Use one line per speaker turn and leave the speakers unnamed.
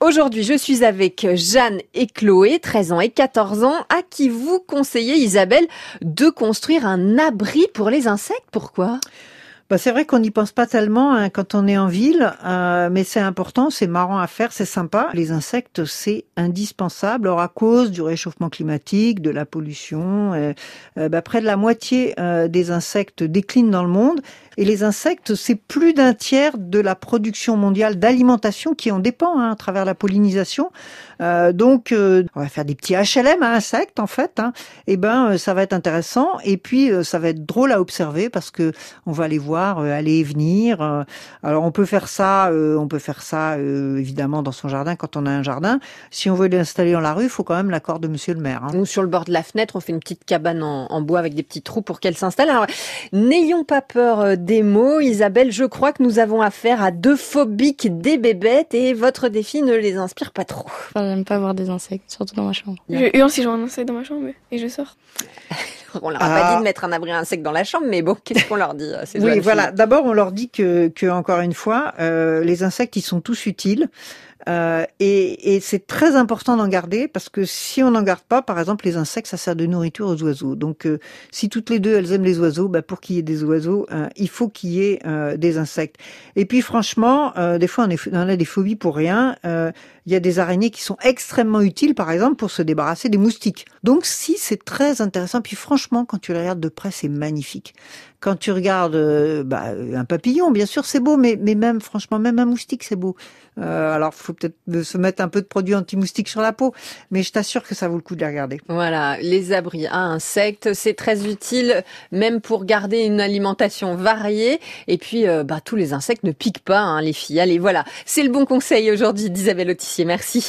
Aujourd'hui, je suis avec Jeanne et Chloé, 13 ans et 14 ans, à qui vous conseillez, Isabelle, de construire un abri pour les insectes. Pourquoi?
Bah, c'est vrai qu'on n'y pense pas tellement hein, quand on est en ville, euh, mais c'est important, c'est marrant à faire, c'est sympa. Les insectes, c'est indispensable. Or, à cause du réchauffement climatique, de la pollution, euh, euh, bah, près de la moitié des insectes déclinent dans le monde. Et les insectes, c'est plus d'un tiers de la production mondiale d'alimentation qui en dépend hein, à travers la pollinisation. donc, on va faire des petits HLM à insectes en fait. Hein. Et eh ben, ça va être intéressant. Et puis, ça va être drôle à observer parce que on va les voir euh, aller et venir. Euh. Alors on peut faire ça, euh, on peut faire ça évidemment dans son jardin quand on a un jardin. Si on veut l'installer dans la rue, il faut quand même l'accord de Monsieur le Maire.
Hein. Ou sur le bord de la fenêtre, on fait une petite cabane en, bois avec des petits trous pour qu'elle s'installe. Alors n'ayons pas peur des mots, Isabelle. Je crois que nous avons affaire à deux phobiques des bébêtes et votre défi ne les inspire pas trop.
Enfin, J'aime pas avoir des insectes, surtout dans ma chambre.
Je hurle si j'ai un insecte dans ma chambre et je sors.
On leur a pas dit de ah. mettre un abri insecte dans la chambre, mais bon, qu'est-ce qu'on leur dit
Oui, voilà. D'abord, on leur dit que, que encore une fois, euh, les insectes, ils sont tous utiles. Euh, et, et c'est très important d'en garder parce que si on n'en garde pas, par exemple, les insectes, ça sert de nourriture aux oiseaux. Donc, euh, si toutes les deux elles aiment les oiseaux, bah, pour qu'il y ait des oiseaux, euh, il faut qu'il y ait des insectes. Et puis, franchement, des fois, on, est, on, a des phobies pour rien. Il y a des araignées qui sont extrêmement utiles, par exemple, pour se débarrasser des moustiques. Donc, si c'est très intéressant. Puis, franchement, quand tu les regardes de près, c'est magnifique. Quand tu regardes bah, un papillon, bien sûr, c'est beau, mais, même, franchement, même un moustique, c'est beau. alors, faut peut-être se mettre un peu de produit anti-moustique sur la peau, mais je t'assure que ça vaut le coup de les regarder.
Voilà, les abris à insectes, c'est très utile, même pour garder une alimentation variée. Et puis, euh, bah, tous les insectes ne piquent pas, hein, les filles. Allez, voilà, c'est le bon conseil aujourd'hui d'Isabelle Autissier. Merci.